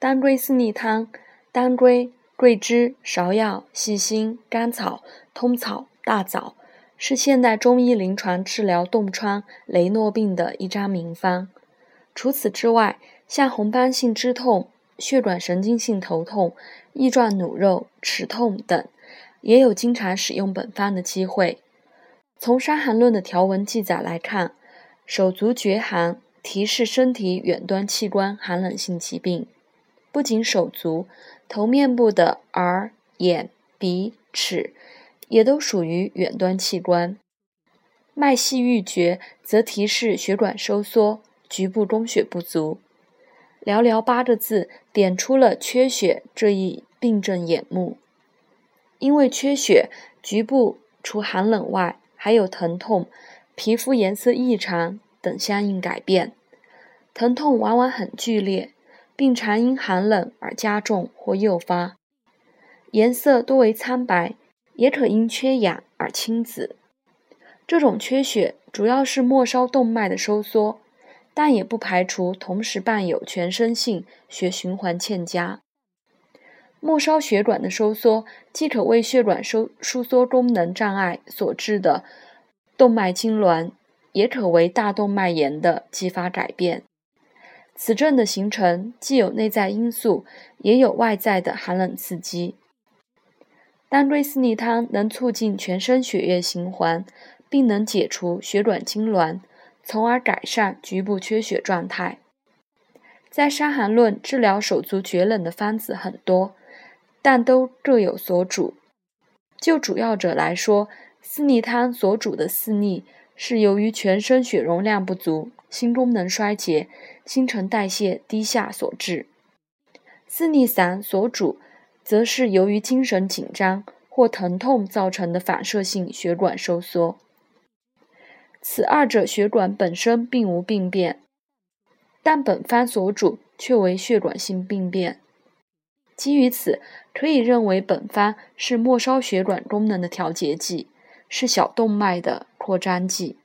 当归四逆汤，当归、桂枝、芍药、细辛、甘草、通草、大枣，是现代中医临床治疗冻疮、雷诺病的一张名方。除此之外，像红斑性肢痛、血管神经性头痛、翼状弩肉、齿痛等，也有经常使用本方的机会。从《伤寒论》的条文记载来看，手足厥寒，提示身体远端器官寒冷性疾病。不仅手足，头面部的耳、眼、鼻、齿，也都属于远端器官。脉细欲绝，则提示血管收缩。局部供血不足，寥寥八个字点出了缺血这一病症眼目。因为缺血，局部除寒冷外，还有疼痛、皮肤颜色异常等相应改变。疼痛往往很剧烈，并常因寒冷而加重或诱发，颜色多为苍白，也可因缺氧而青紫。这种缺血主要是末梢动脉的收缩。但也不排除同时伴有全身性血循环欠佳。末梢血管的收缩，既可为血管收收缩功能障碍所致的动脉痉挛，也可为大动脉炎的继发改变。此症的形成，既有内在因素，也有外在的寒冷刺激。当归四逆汤能促进全身血液循环，并能解除血管痉挛。从而改善局部缺血状态。在《伤寒论》治疗手足厥冷的方子很多，但都各有所主。就主要者来说，四逆汤所主的四逆是由于全身血容量不足、心功能衰竭、新陈代谢低下所致；四逆散所主，则是由于精神紧张或疼痛造成的反射性血管收缩。此二者血管本身并无病变，但本方所主却为血管性病变。基于此，可以认为本方是末梢血管功能的调节剂，是小动脉的扩张剂。